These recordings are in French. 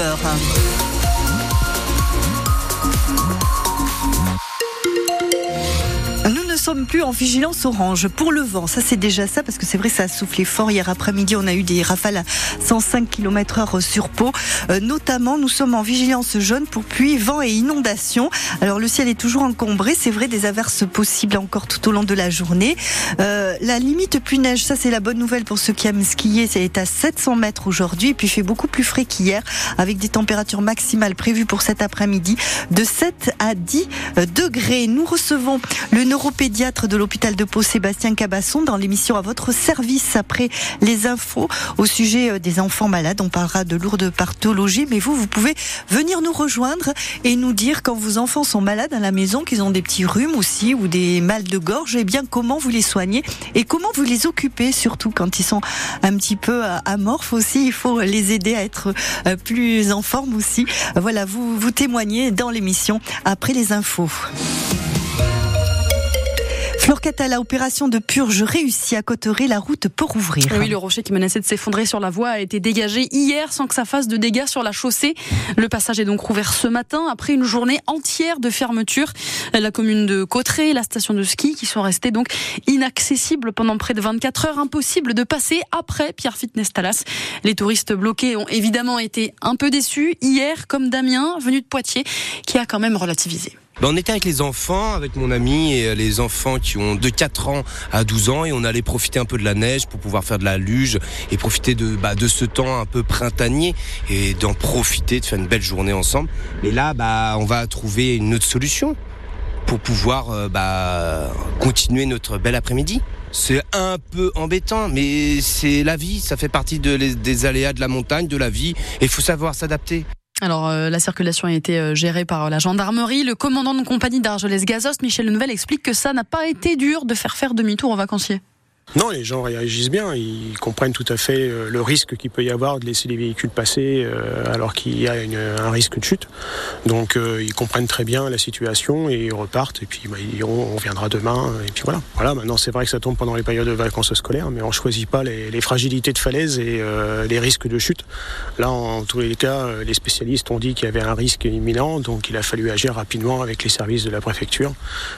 的话 sommes plus en vigilance orange pour le vent. Ça, c'est déjà ça parce que c'est vrai, ça a soufflé fort hier après-midi. On a eu des rafales à 105 km heure sur Pau. Euh, notamment, nous sommes en vigilance jaune pour pluie, vent et inondation. Alors, le ciel est toujours encombré. C'est vrai, des averses possibles encore tout au long de la journée. Euh, la limite pluie-neige, ça, c'est la bonne nouvelle pour ceux qui aiment skier. C'est à 700 mètres aujourd'hui. Et puis, il fait beaucoup plus frais qu'hier avec des températures maximales prévues pour cet après-midi de 7 à 10 degrés. Nous recevons le neuropédiatre pédiatre de l'hôpital de Pau, Sébastien Cabasson, dans l'émission à votre service après les infos au sujet euh, des enfants malades. On parlera de lourdes pathologies, mais vous, vous pouvez venir nous rejoindre et nous dire quand vos enfants sont malades à la maison, qu'ils ont des petits rhumes aussi ou des mal de gorge, et eh bien comment vous les soignez et comment vous les occupez, surtout quand ils sont un petit peu euh, amorphes aussi. Il faut les aider à être euh, plus en forme aussi. Voilà, vous vous témoignez dans l'émission après les infos. Flore Catala, opération de purge réussie à Cotteret, la route pour ouvrir. Oui, le rocher qui menaçait de s'effondrer sur la voie a été dégagé hier sans que ça fasse de dégâts sur la chaussée. Le passage est donc rouvert ce matin après une journée entière de fermeture. La commune de Cotteret, la station de ski qui sont restées donc inaccessibles pendant près de 24 heures. Impossible de passer après Pierre Fitness Talas. Les touristes bloqués ont évidemment été un peu déçus hier, comme Damien, venu de Poitiers, qui a quand même relativisé. Ben, on était avec les enfants, avec mon ami et les enfants qui ont de 4 ans à 12 ans et on allait profiter un peu de la neige pour pouvoir faire de la luge et profiter de, bah, de ce temps un peu printanier et d'en profiter, de faire une belle journée ensemble. Et là, bah, on va trouver une autre solution pour pouvoir euh, bah, continuer notre bel après-midi. C'est un peu embêtant, mais c'est la vie, ça fait partie des aléas de la montagne, de la vie, et il faut savoir s'adapter. Alors euh, la circulation a été euh, gérée par la gendarmerie. Le commandant de compagnie d'Argelès-Gazost, Michel Lenouvel, explique que ça n'a pas été dur de faire faire demi-tour aux vacanciers. Non, les gens réagissent bien. Ils comprennent tout à fait euh, le risque qu'il peut y avoir de laisser les véhicules passer euh, alors qu'il y a un risque de chute. Donc euh, ils comprennent très bien la situation et ils repartent. Et puis bah, on viendra demain. Et puis voilà. Voilà. Maintenant c'est vrai que ça tombe pendant les périodes de vacances scolaires, mais on choisit pas les, fragilités de falaise et les risques de chute. Là, en, tous les cas, les spécialistes ont dit qu'il y avait un risque imminent, donc il a fallu agir rapidement avec les services de la préfecture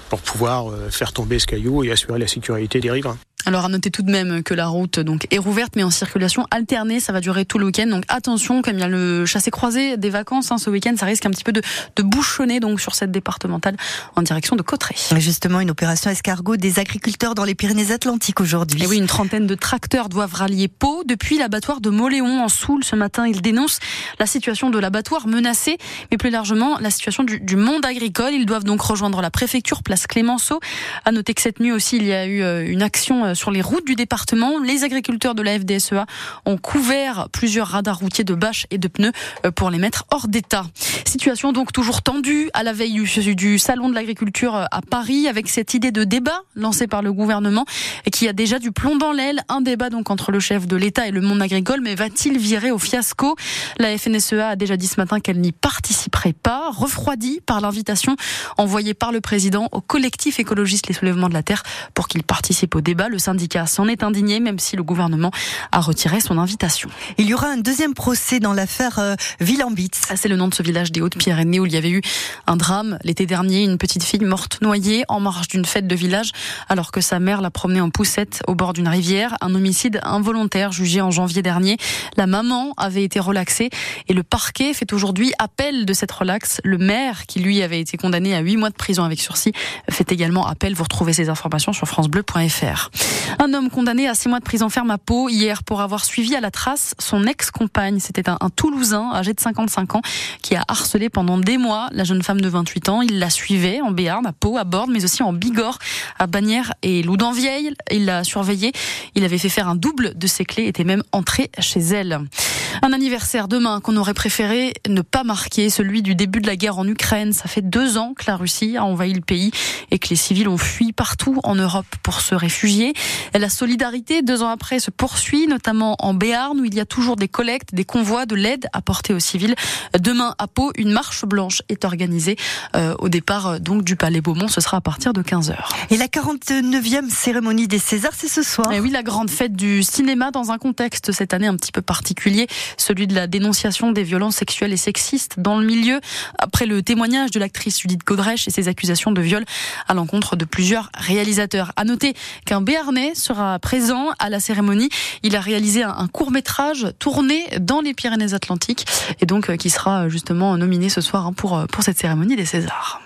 pour pouvoir faire tomber ce caillou et assurer la sécurité des riverains. Alors à noter tout de même que la route donc est rouverte mais en circulation alternée, ça va durer tout le week-end. Donc attention, comme il y a le chassé-croisé des vacances hein, ce week-end, ça risque un petit peu de, de, bouchonner donc sur cette départementale en direction de Cotteret. Justement, une opération escargot des agriculteurs dans les Pyrénées-Atlantiques aujourd'hui. Et oui, une trentaine de tracteurs doivent rallier Pau depuis l'abattoir de Moléon en Soule ce matin. Ils dénoncent la situation de l'abattoir menacé, mais plus largement la situation du, du, monde agricole. Ils doivent donc rejoindre la préfecture place Clémenceau. À noter que cette nuit aussi, il y a eu euh, une action euh, sur les routes du département. Les agriculteurs de la FDSEA ont couvert plusieurs radars routiers de bâches et de pneus euh, pour les mettre hors d'état. Situation donc toujours tendue à la veille du, salon de l'agriculture euh, à Paris avec cette idée de débat lancée par le gouvernement qui a déjà du plomb dans l'aile. Un débat donc entre le chef de l'État et le monde agricole, mais va-t-il virer au fiasco? La FNSEA a déjà dit ce matin qu'elle n'y participerait pas, refroidie par l'invitation envoyée par le président au collectif écologiste Les Soulèvements de la Terre pour qu'il participe au débat. Syndicat s'en est indigné, même si le gouvernement a retiré son invitation. Il y aura un deuxième procès dans l'affaire euh, Villambitz. Ah, c'est le nom de ce village des Hautes-Pyrénées où il y avait eu un drame l'été dernier, une petite fille morte noyée en marge d'une fête de village alors que sa mère la promenait en poussette au bord d'une rivière. Un homicide involontaire jugé en janvier dernier. La maman avait été relaxée et le parquet fait aujourd'hui appel de cette relaxe. Le maire, qui lui avait été condamné à huit mois de prison avec sursis, fait également appel. Vous retrouvez ces informations sur francebleu.fr. Un homme condamné à six mois de prison ferme à Pau hier pour avoir suivi à la trace son ex-compagne. C'était un, Toulousain âgé de 55 ans qui a harcelé pendant des mois la jeune femme de 28 ans. Il la suivait en Béarn, à Pau, à Borde, mais aussi en Bigorre, à Bagnères et Loudanvieille. Il l'a surveillée. Il avait fait faire un double de ses clés, était même entré chez elle. Un anniversaire demain qu'on aurait préféré ne pas marquer, celui du début de la guerre en Ukraine. Ça fait deux ans que la Russie a envahi le pays et que les civils ont fui partout en Europe pour se réfugier. La solidarité, deux ans après, se poursuit, notamment en Béarn, où il y a toujours des collectes, des convois, de l'aide apportée aux civils. Demain, à Pau, une marche blanche est organisée euh, au départ euh, donc du Palais Beaumont. Ce sera à partir de 15h. Et la 49e cérémonie des Césars, c'est ce soir. Et oui, la grande fête du cinéma dans un contexte cette année un petit peu particulier, celui de la dénonciation des violences sexuelles et sexistes dans le milieu, après le témoignage de l'actrice Judith Godrèche et ses accusations de viol à l'encontre de plusieurs réalisateurs. À noter qu'un Béarnais sera présent à la cérémonie. Il a réalisé un court métrage tourné dans les Pyrénées-Atlantiques et donc euh, qui sera justement nominé ce soir hein, pour, euh, pour cette cérémonie des Césars.